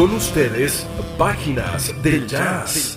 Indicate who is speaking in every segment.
Speaker 1: Con ustedes, páginas del jazz.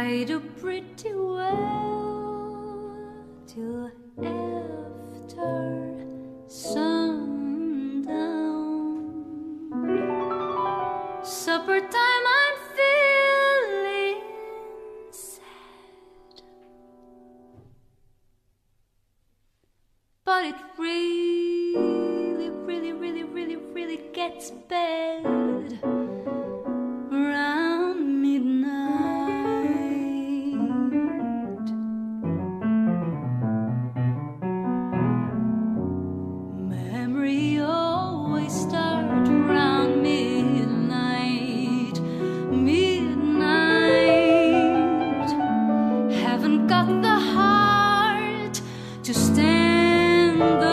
Speaker 2: I do pretty well till after sun. got the heart to stand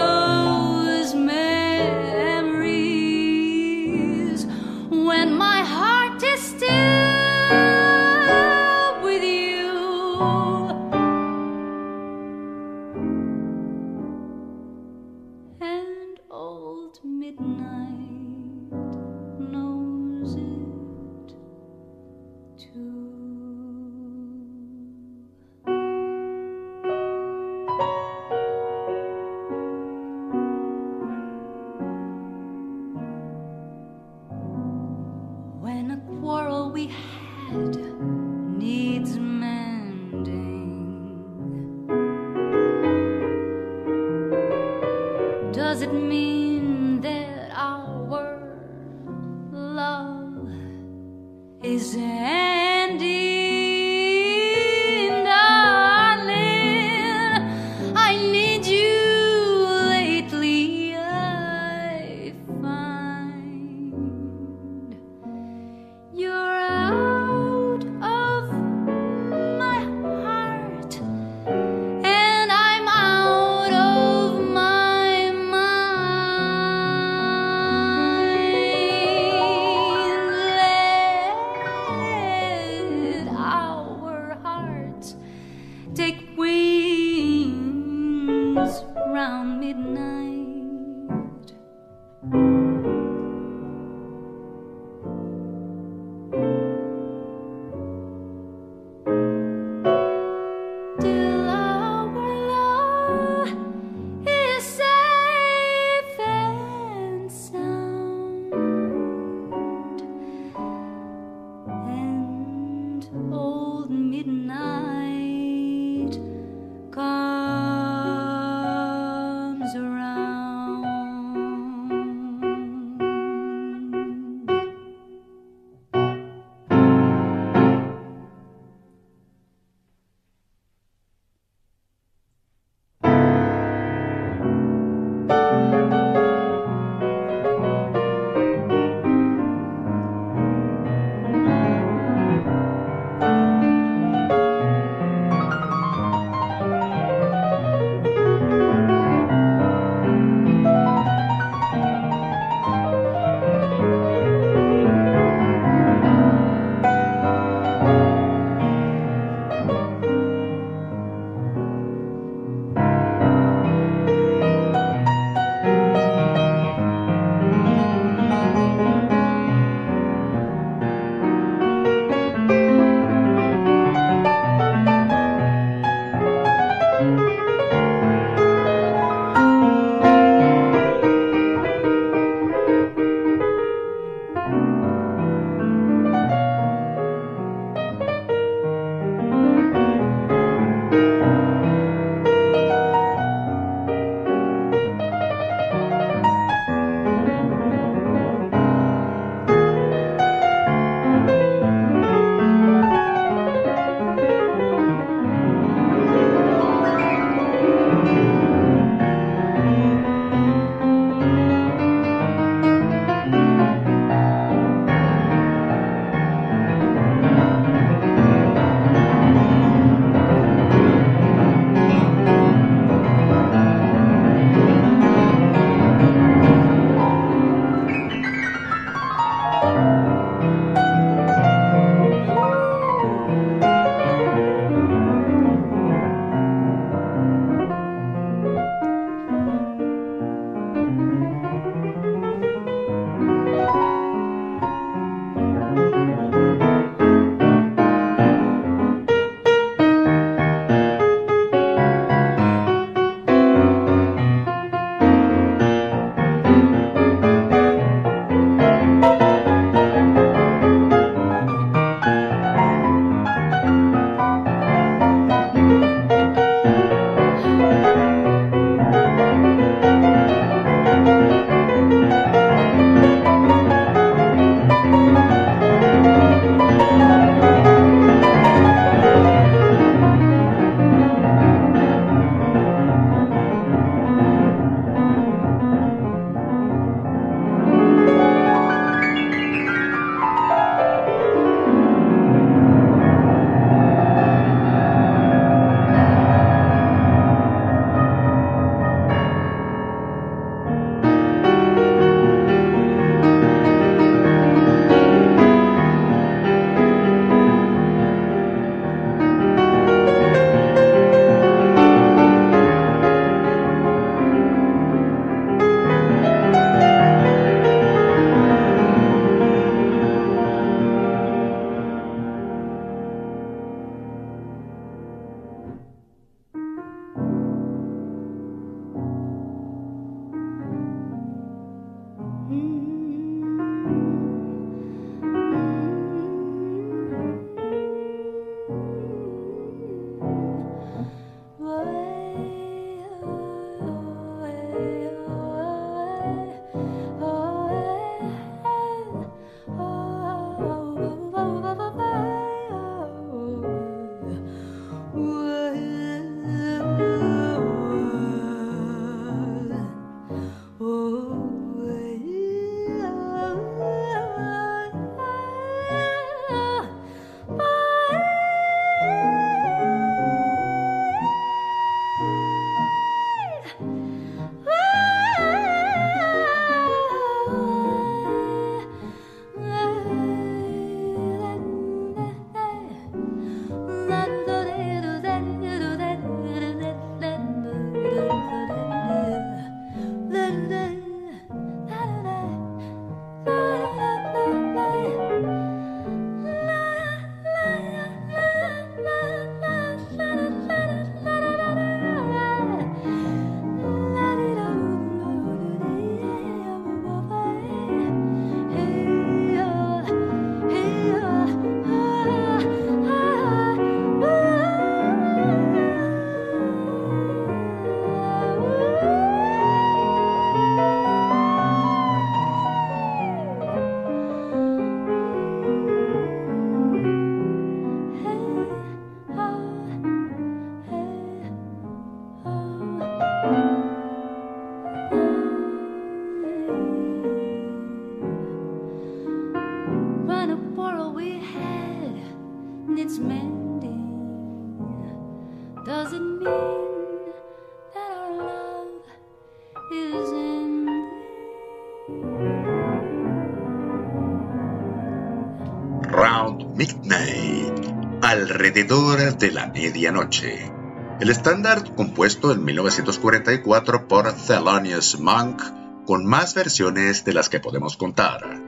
Speaker 3: alrededor de la medianoche. El estándar compuesto en 1944 por Thelonious Monk, con más versiones de las que podemos contar.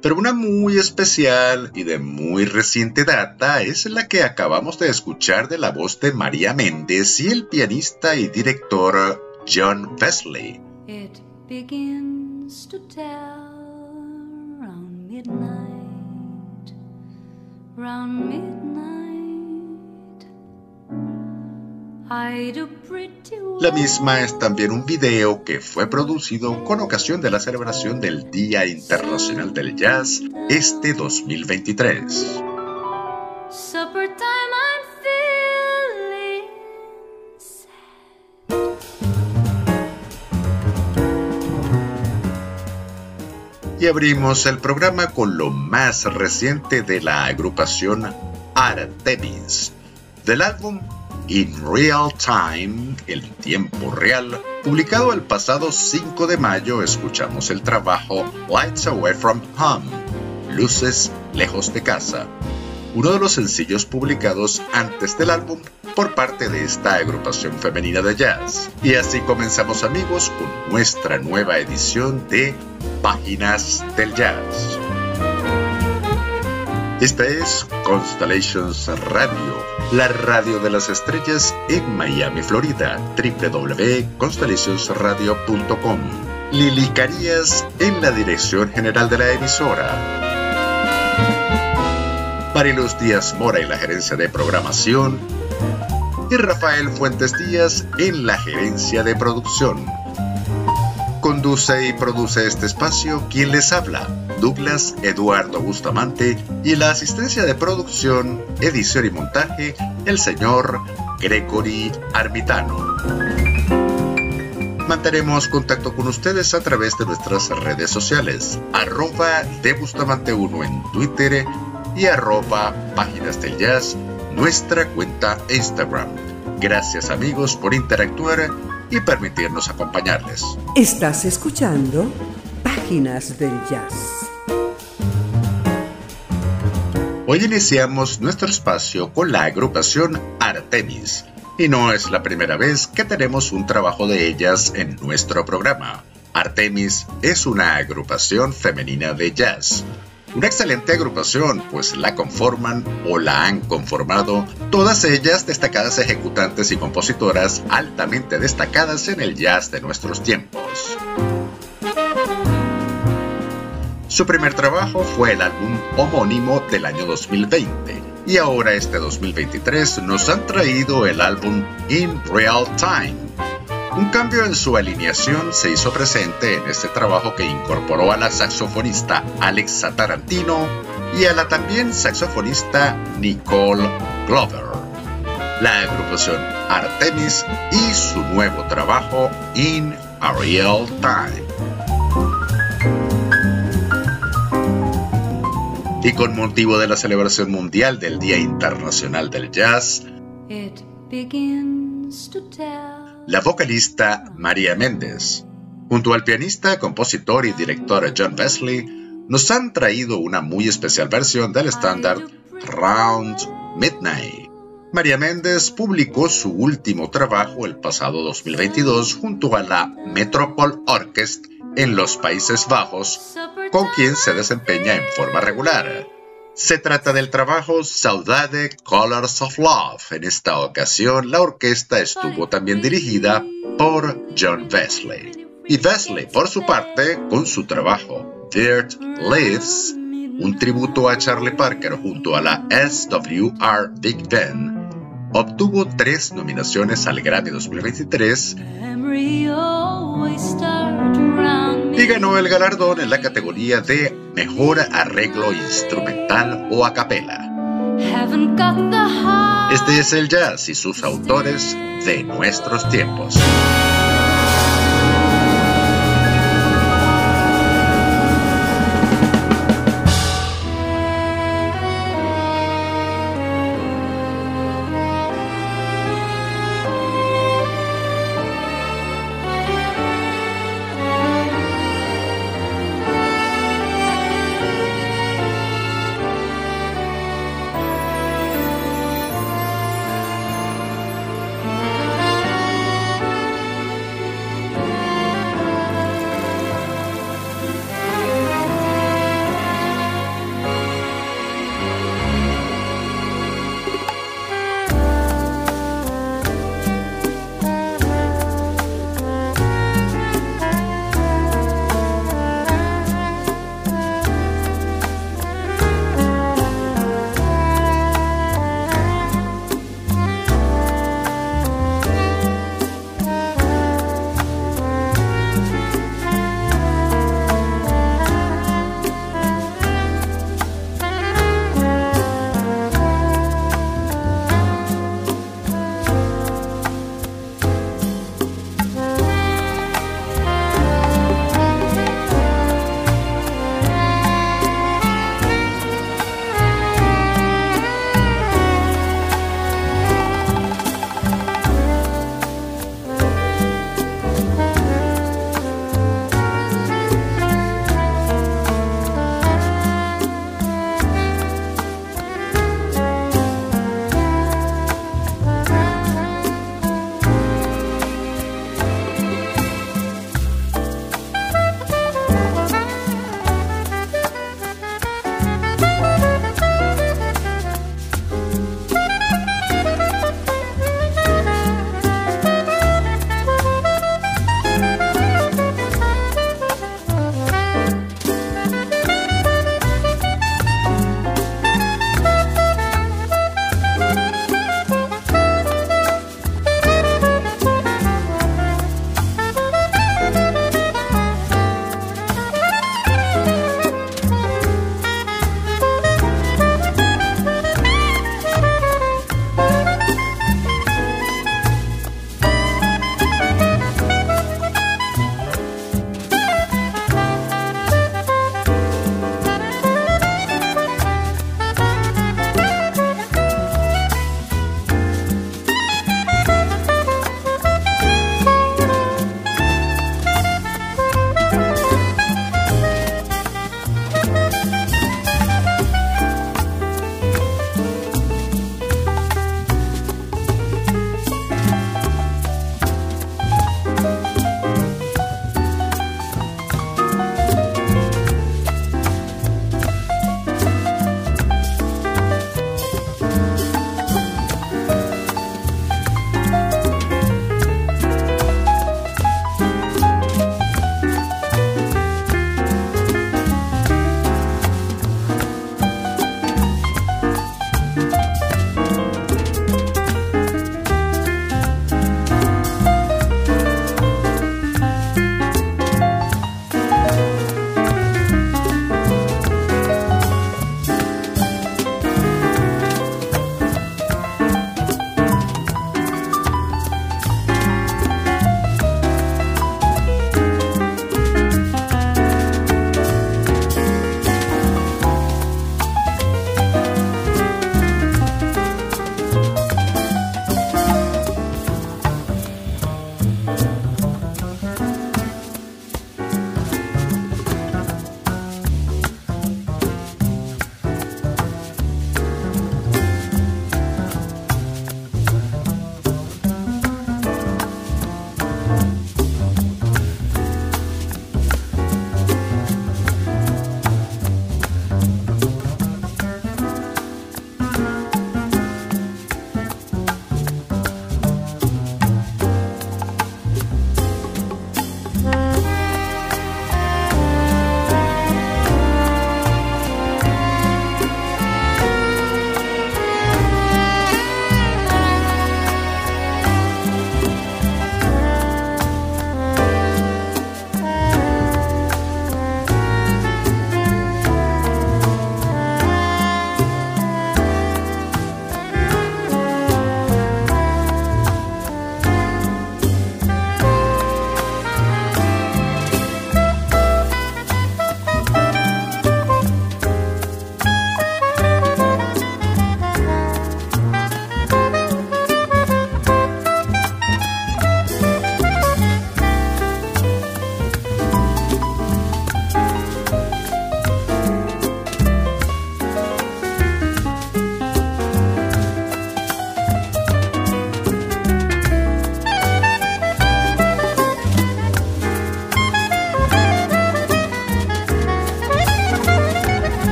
Speaker 3: Pero una muy especial y de muy reciente data es la que acabamos de escuchar de la voz de María Méndez y el pianista y director John Wesley. La misma es también un video que fue producido con ocasión de la celebración del Día Internacional del Jazz este 2023. Y abrimos el programa con lo más reciente de la agrupación Artemis, del álbum In Real Time, el tiempo real, publicado el pasado 5 de mayo, escuchamos el trabajo Lights Away from Home, Luces lejos de casa, uno de los sencillos publicados antes del álbum por parte de esta agrupación femenina de jazz. Y así comenzamos amigos con nuestra nueva edición de Páginas del Jazz. Esta es Constellations Radio, la radio de las estrellas en Miami, Florida, www.constellationsradio.com. Lili Carías en la dirección general de la emisora. Mariluz Díaz Mora en la gerencia de programación. Y Rafael Fuentes Díaz en la gerencia de producción. Conduce y produce este espacio quien les habla Douglas Eduardo Bustamante y la asistencia de producción, edición y montaje, el señor Gregory Armitano. Mantenemos contacto con ustedes a través de nuestras redes sociales, arroba de Bustamante 1 en Twitter y arroba Páginas del Jazz, nuestra cuenta Instagram. Gracias amigos por interactuar y permitirnos acompañarles.
Speaker 2: Estás escuchando Páginas del Jazz.
Speaker 3: Hoy iniciamos nuestro espacio con la agrupación Artemis, y no es la primera vez que tenemos un trabajo de ellas en nuestro programa. Artemis es una agrupación femenina de jazz. Una excelente agrupación, pues la conforman o la han conformado todas ellas destacadas ejecutantes y compositoras altamente destacadas en el jazz de nuestros tiempos. Su primer trabajo fue el álbum homónimo del año 2020 y ahora este 2023 nos han traído el álbum In Real Time. Un cambio en su alineación se hizo presente en este trabajo que incorporó a la saxofonista Alexa Tarantino y a la también saxofonista Nicole Glover. La agrupación Artemis y su nuevo trabajo In a Real Time. Y con motivo de la celebración mundial del Día Internacional del Jazz, la vocalista María Méndez, junto al pianista, compositor y director John Wesley, nos han traído una muy especial versión del estándar Round Midnight. María Méndez publicó su último trabajo el pasado 2022 junto a la Metropole Orchestra en los Países Bajos, con quien se desempeña en forma regular. Se trata del trabajo Saudade Colors of Love. En esta ocasión, la orquesta estuvo también dirigida por John Wesley. Y Wesley, por su parte, con su trabajo Dirt Lives, un tributo a Charlie Parker junto a la SWR Big Band, obtuvo tres nominaciones al Grammy 2023 y ganó el galardón en la categoría de Mejor Arreglo Instrumental o a capela. Este es el jazz y sus autores de nuestros tiempos.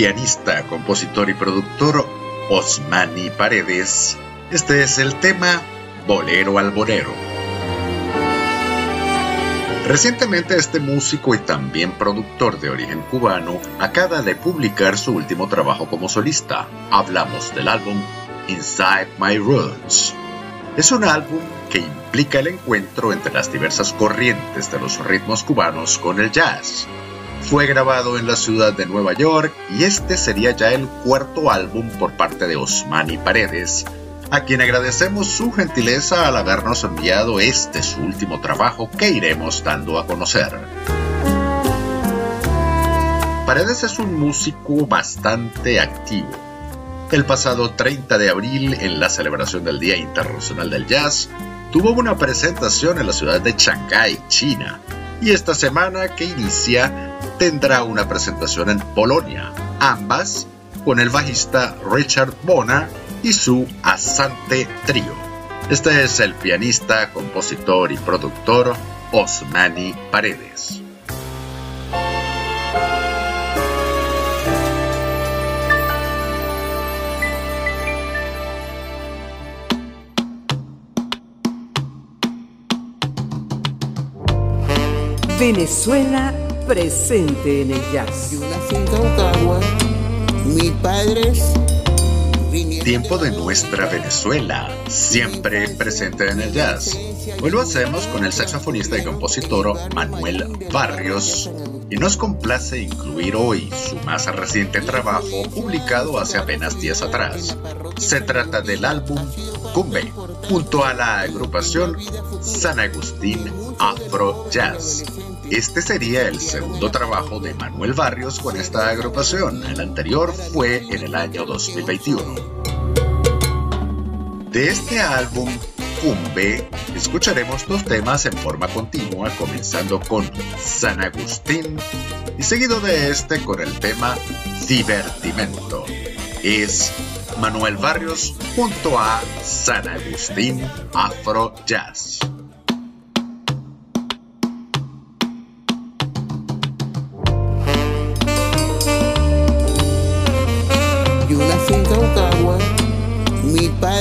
Speaker 3: Pianista, compositor y productor Osmani Paredes, este es el tema Bolero al Bolero. Recientemente este músico y también productor de origen cubano acaba de publicar su último trabajo como solista. Hablamos del álbum Inside My Roots. Es un álbum que implica el encuentro entre las diversas corrientes de los ritmos cubanos con el jazz. Fue grabado en la ciudad de Nueva York y este sería ya el cuarto álbum por parte de Osmani Paredes, a quien agradecemos su gentileza al habernos enviado este su último trabajo que iremos dando a conocer. Paredes es un músico bastante activo. El pasado 30 de abril, en la celebración del Día Internacional del Jazz, tuvo una presentación en la ciudad de Shanghái, China, y esta semana que inicia tendrá una presentación en Polonia, ambas con el bajista Richard Bona y su Asante Trio. Este es el pianista, compositor y productor Osmani Paredes.
Speaker 2: Venezuela presente en el jazz.
Speaker 4: Mis padres
Speaker 3: Tiempo de nuestra Venezuela, siempre presente en el jazz. Hoy lo hacemos con el saxofonista y compositor Manuel Barrios y nos complace incluir hoy su más reciente trabajo publicado hace apenas días atrás. Se trata del álbum Cumbe, junto a la agrupación San Agustín Afro Jazz. Este sería el segundo trabajo de Manuel Barrios con esta agrupación. El anterior fue en el año 2021. De este álbum, Cumbe, escucharemos dos temas en forma continua, comenzando con San Agustín y seguido de este con el tema Divertimento. Es Manuel Barrios junto a San Agustín Afro Jazz.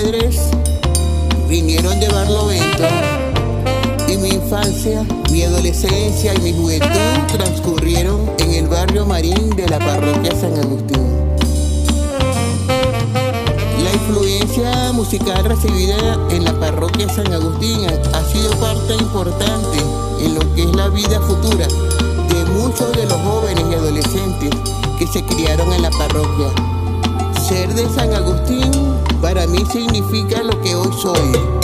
Speaker 4: Padres vinieron de Barlovento y mi infancia, mi adolescencia y mi juventud transcurrieron en el barrio Marín de la parroquia San Agustín. La influencia musical recibida en la parroquia San Agustín ha sido parte importante en lo que es la vida futura de muchos de los jóvenes y adolescentes que se criaron en la parroquia. Ser de San Agustín para mí significa lo que hoy soy.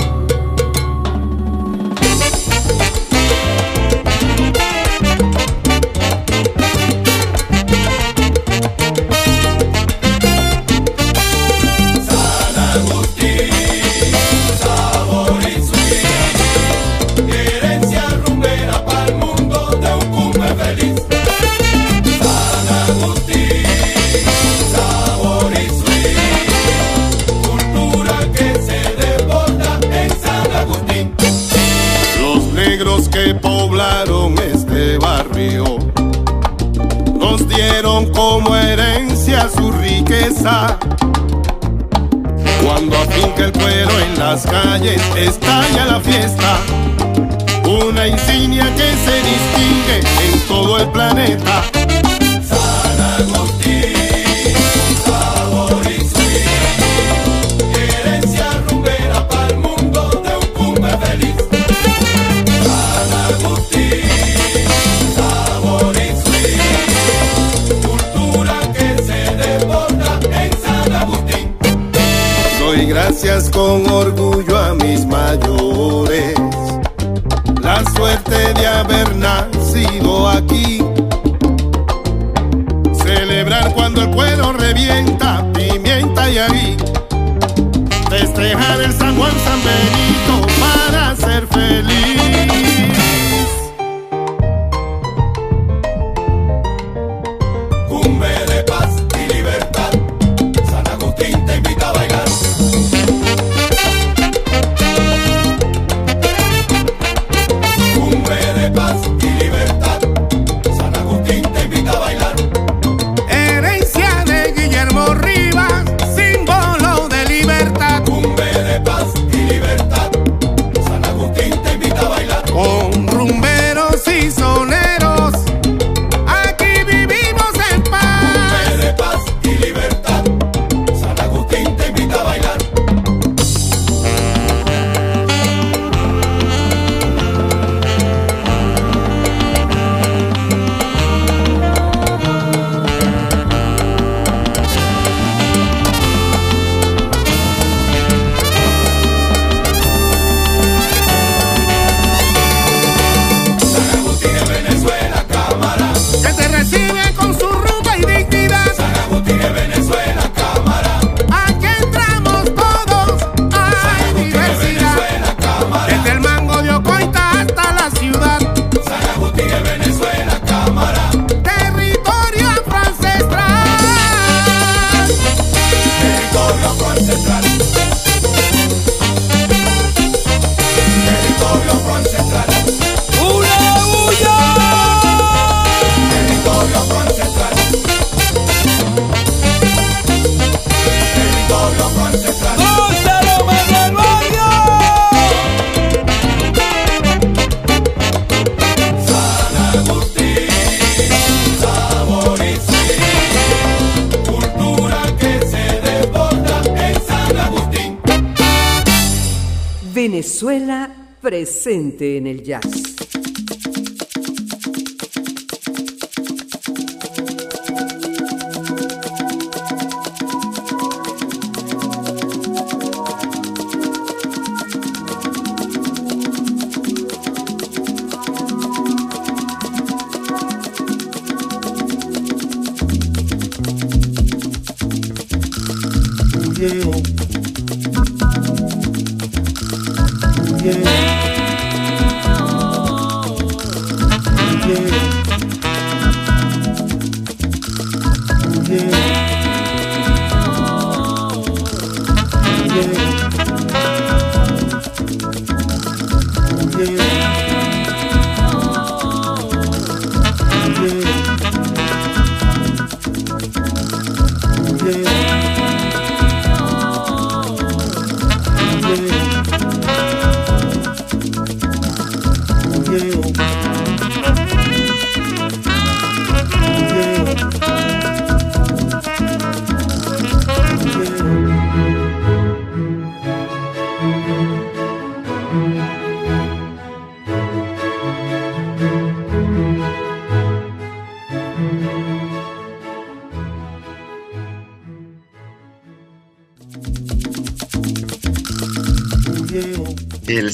Speaker 5: Estalla la fiesta. Una insignia que se distingue en todo el planeta. gracias con orgullo de haber nacido aquí.
Speaker 2: Venezuela presente en el jazz.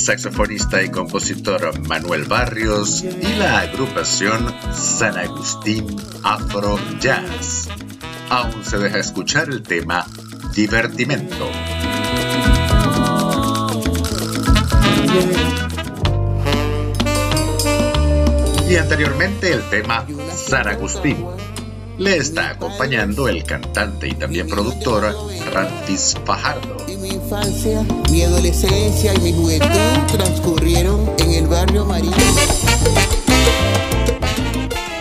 Speaker 3: Saxofonista y compositor Manuel Barrios y la agrupación San Agustín Afro Jazz. Aún se deja escuchar el tema Divertimento. Y anteriormente el tema San Agustín. Le está acompañando el cantante y también productor Rantis Fajardo
Speaker 4: infancia, mi adolescencia y mi juventud transcurrieron en el barrio marino.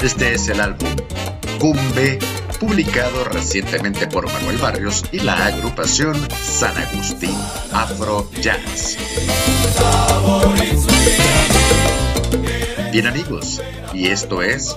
Speaker 3: Este es el álbum Cumbe, publicado recientemente por Manuel Barrios y la agrupación San Agustín Afro Jazz. Bien amigos, y esto es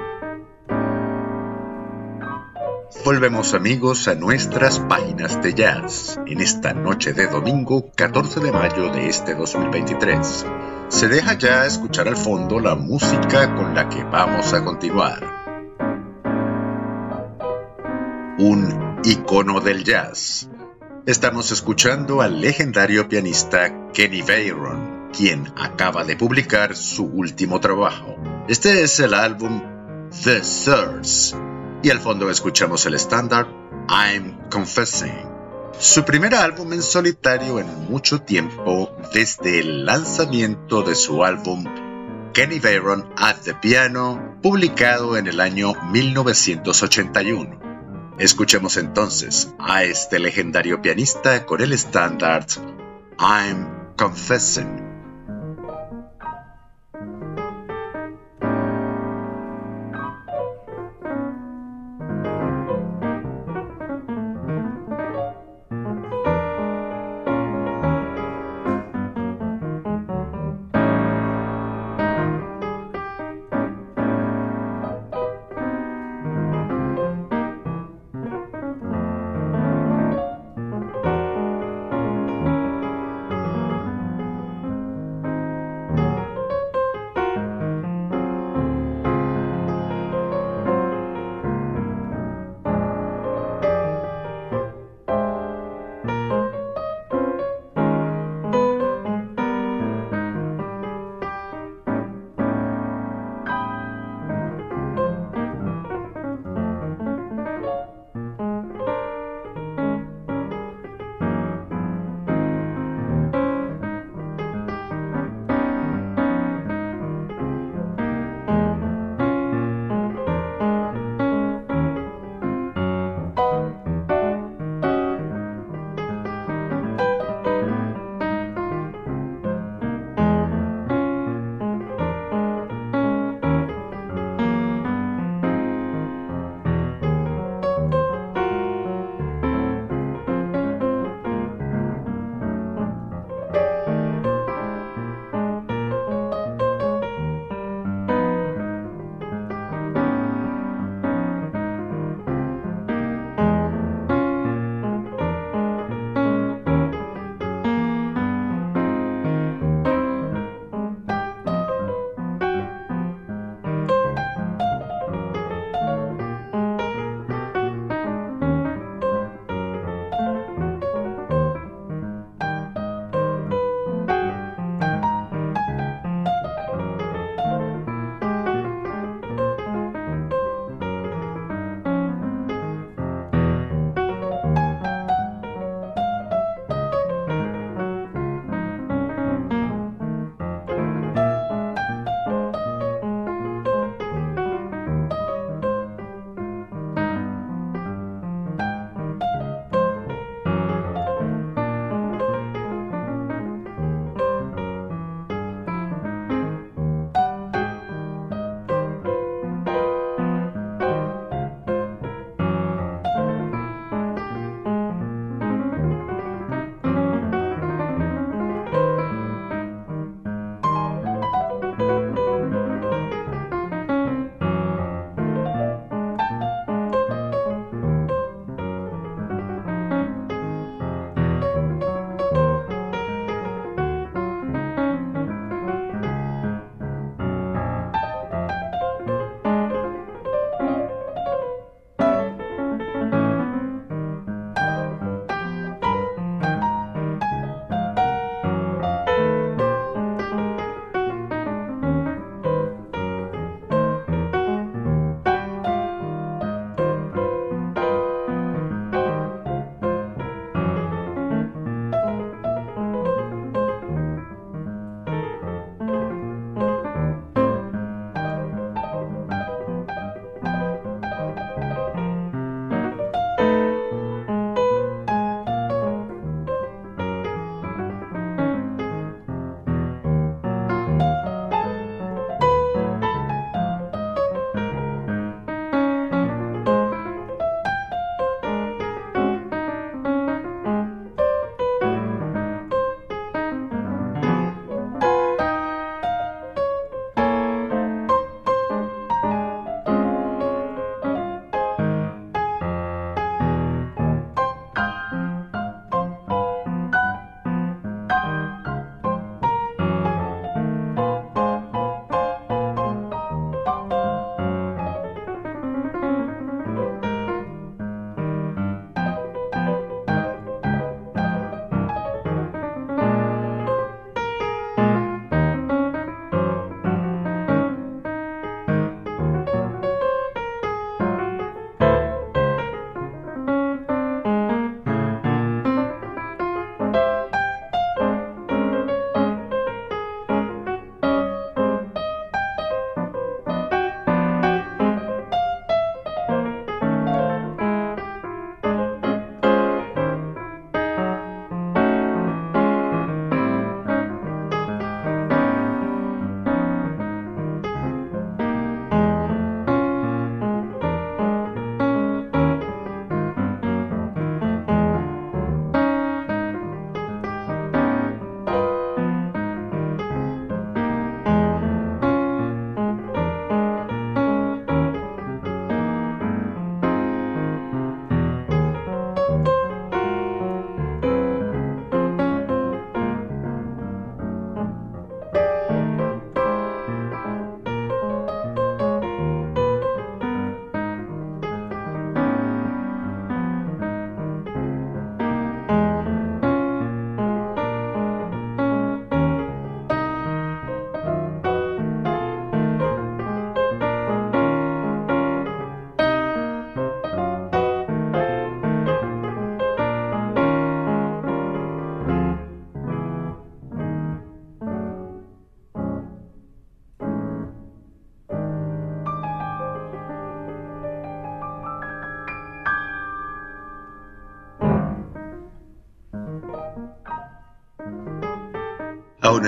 Speaker 3: Volvemos amigos a nuestras páginas de jazz en esta noche de domingo 14 de mayo de este 2023. Se deja ya escuchar al fondo la música con la que vamos a continuar. Un icono del jazz. Estamos escuchando al legendario pianista Kenny Bayron, quien acaba de publicar su último trabajo. Este es el álbum The Source y al fondo escuchamos el estándar I'm Confessing. Su primer álbum en solitario en mucho tiempo desde el lanzamiento de su álbum Kenny Bayron at the Piano, publicado en el año 1981. Escuchemos entonces a este legendario pianista con el estándar I'm Confessing.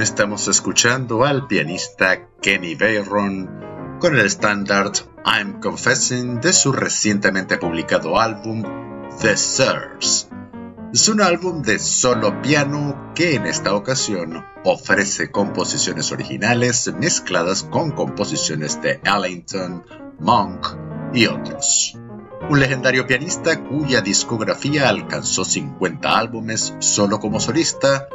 Speaker 3: Estamos escuchando al pianista Kenny Bayron con el estándar I'm Confessing de su recientemente publicado álbum The Sirs. Es un álbum de solo piano que en esta ocasión ofrece composiciones originales mezcladas con composiciones de Ellington, Monk y otros. Un legendario pianista cuya discografía alcanzó 50 álbumes solo como solista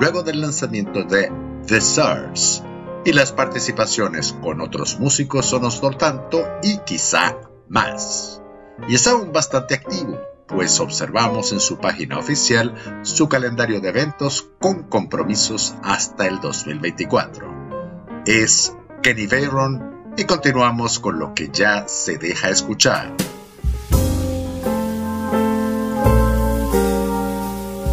Speaker 3: luego del lanzamiento de The Stars y las participaciones con otros músicos son otro tanto y quizá más. Y es aún bastante activo, pues observamos en su página oficial su calendario de eventos con compromisos hasta el 2024. Es Kenny Bayron y continuamos con lo que ya se deja escuchar.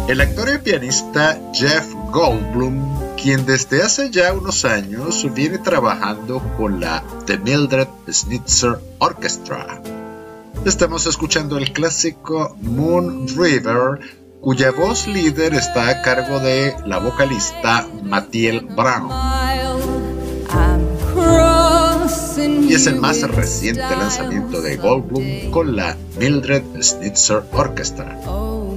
Speaker 3: El actor y pianista Jeff Goldblum, quien desde hace ya unos años viene trabajando con la The Mildred Schnitzer Orchestra. Estamos escuchando el clásico Moon River, cuya voz líder está a cargo de la vocalista Mathiel Brown. Y es el más reciente lanzamiento de Goldblum con la Mildred Schnitzer Orchestra.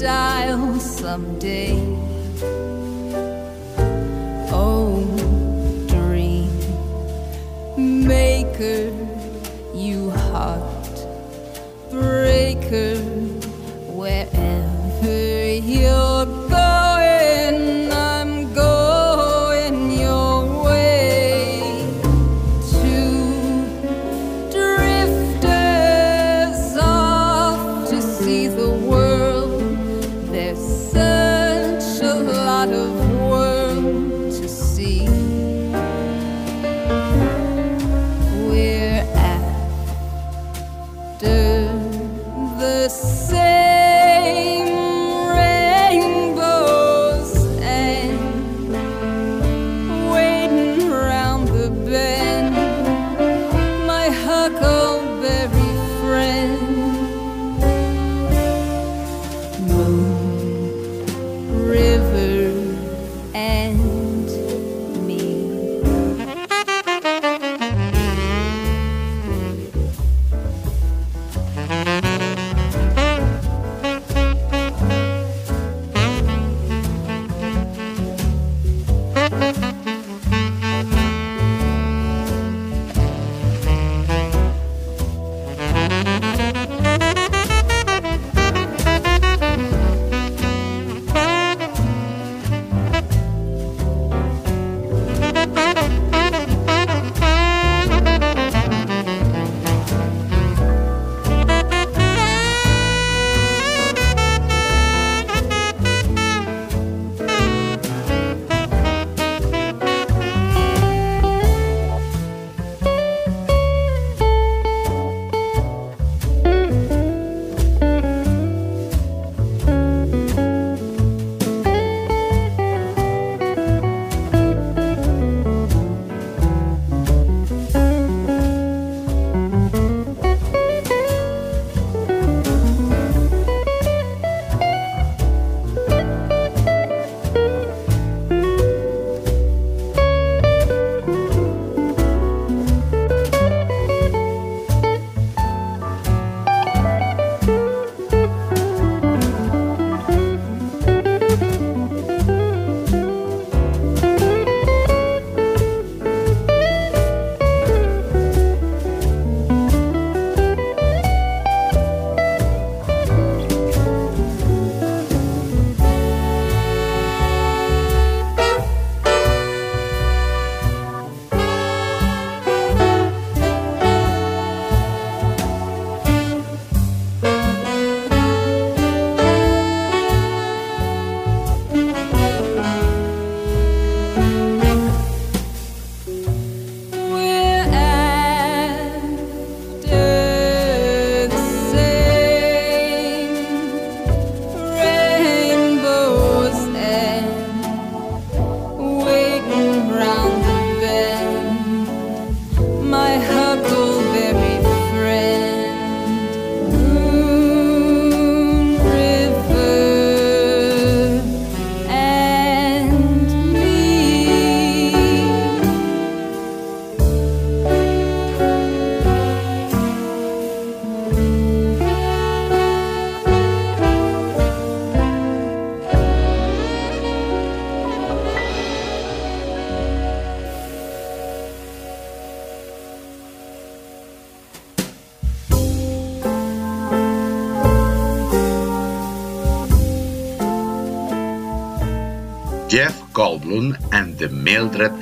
Speaker 3: dial
Speaker 6: someday.
Speaker 3: Oh, dream maker.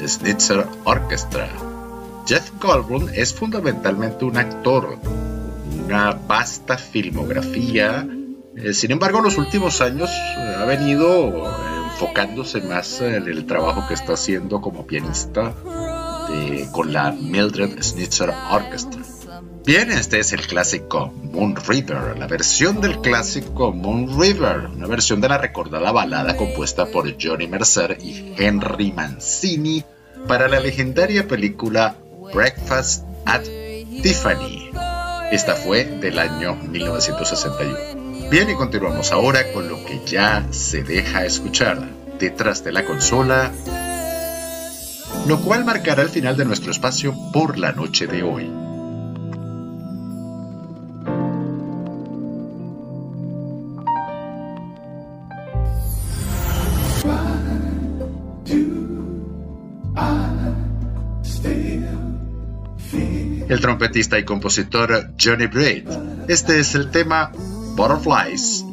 Speaker 3: Snitzer Orchestra. Jeff Goldblum es fundamentalmente un actor, una vasta filmografía. Eh, sin embargo, en los últimos años eh, ha venido enfocándose más en el trabajo que está haciendo como pianista con la Mildred Snitzer Orchestra. Bien, este es el clásico Moon River, la versión del clásico Moon River, una versión de la recordada balada compuesta por Johnny Mercer y Henry Mancini para la legendaria película Breakfast at Tiffany. Esta fue del año 1961. Bien, y continuamos ahora con lo que ya se deja escuchar detrás de la consola lo cual marcará el final de nuestro espacio por la noche de hoy. El trompetista y compositor Johnny Braid. Este es el tema Butterflies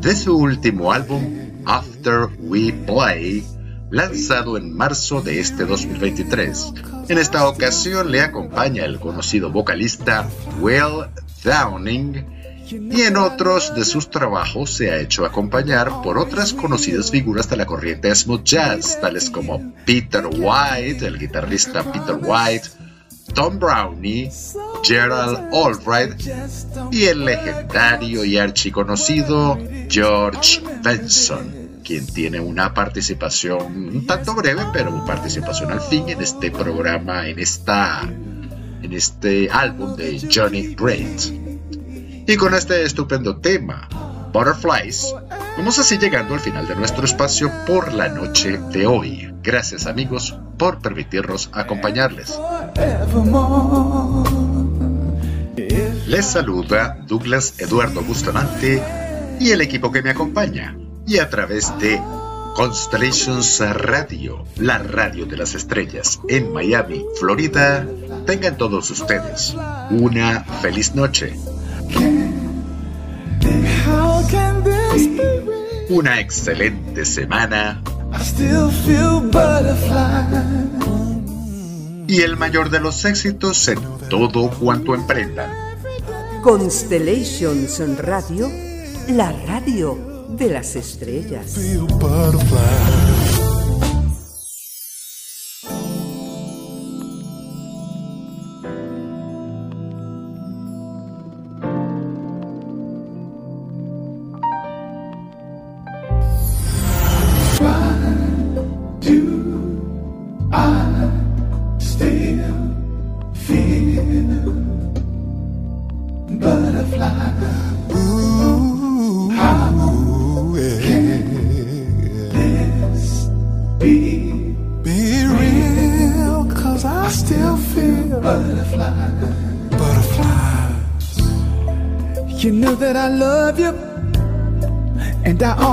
Speaker 3: de su último álbum After We Play lanzado en marzo de este 2023. En esta ocasión le acompaña el conocido vocalista Will Downing y en otros de sus trabajos se ha hecho acompañar por otras conocidas figuras de la corriente smooth jazz, tales como Peter White, el guitarrista Peter White, Tom Brownie, Gerald Albright y el legendario y archiconocido George Benson quien tiene una participación un tanto breve, pero participación al fin en este programa, en esta en este álbum de Johnny Great. Y con este estupendo tema, Butterflies, vamos así llegando al final de nuestro espacio por la noche de hoy. Gracias amigos por permitirnos acompañarles. Les saluda Douglas Eduardo Bustamante y el equipo que me acompaña y a través de Constellations Radio, la radio de las estrellas en Miami, Florida. Tengan todos ustedes una feliz noche. Una excelente semana. Y el mayor de los éxitos en todo cuanto emprendan.
Speaker 6: Constellations Radio, la radio de las estrellas.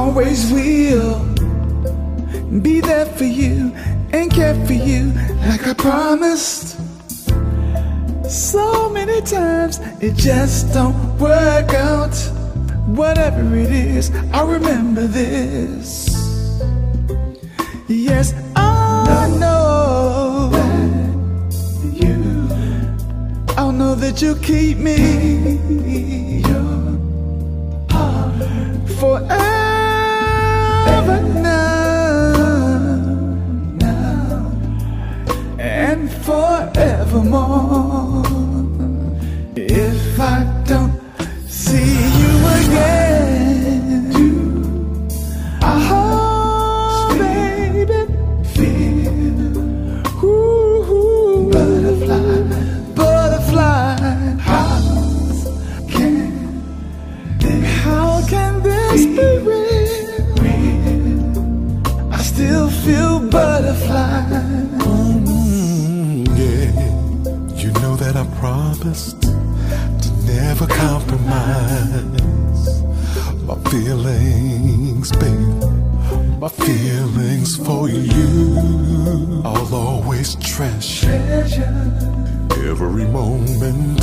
Speaker 7: Always will be there for you and care for you like I promised. So many times it just don't work out. Whatever it is, I remember this. Yes, I know that you. I'll know that you keep me forever now, now and forevermore. If I feelings for you. I'll always treasure every moment.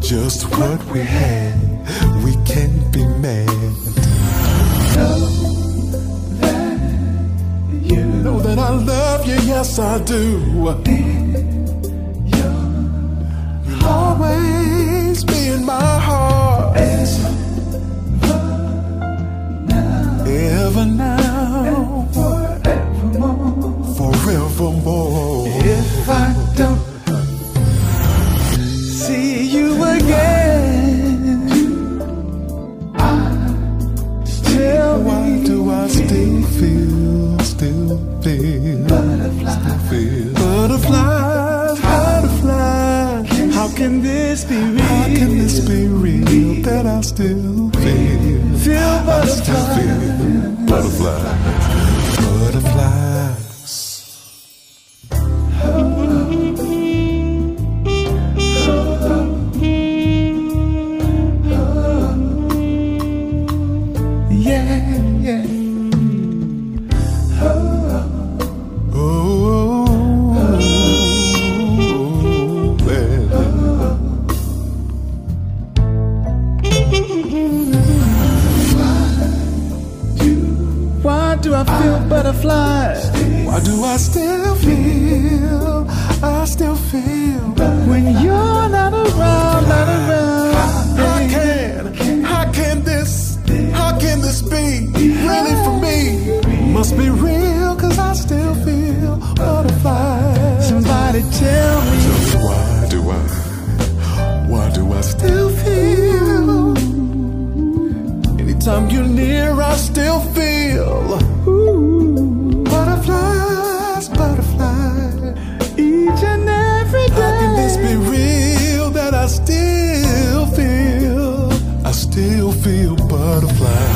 Speaker 7: Just what we had, we can't be mad. Know that
Speaker 6: you. Know that I love you, yes I do. You'll always be in my heart. Ever now, If I don't see you again, I tell why do I still feel, still feel, still feel? Butterflies? How can this be real? How can this be real that I still feel, feel butterflies, feel butterflies, Why do I, still feel? Anytime you're near, I still feel ooh, butterflies, butterflies. Each and every day. How can this be real that I still feel? I still feel butterflies.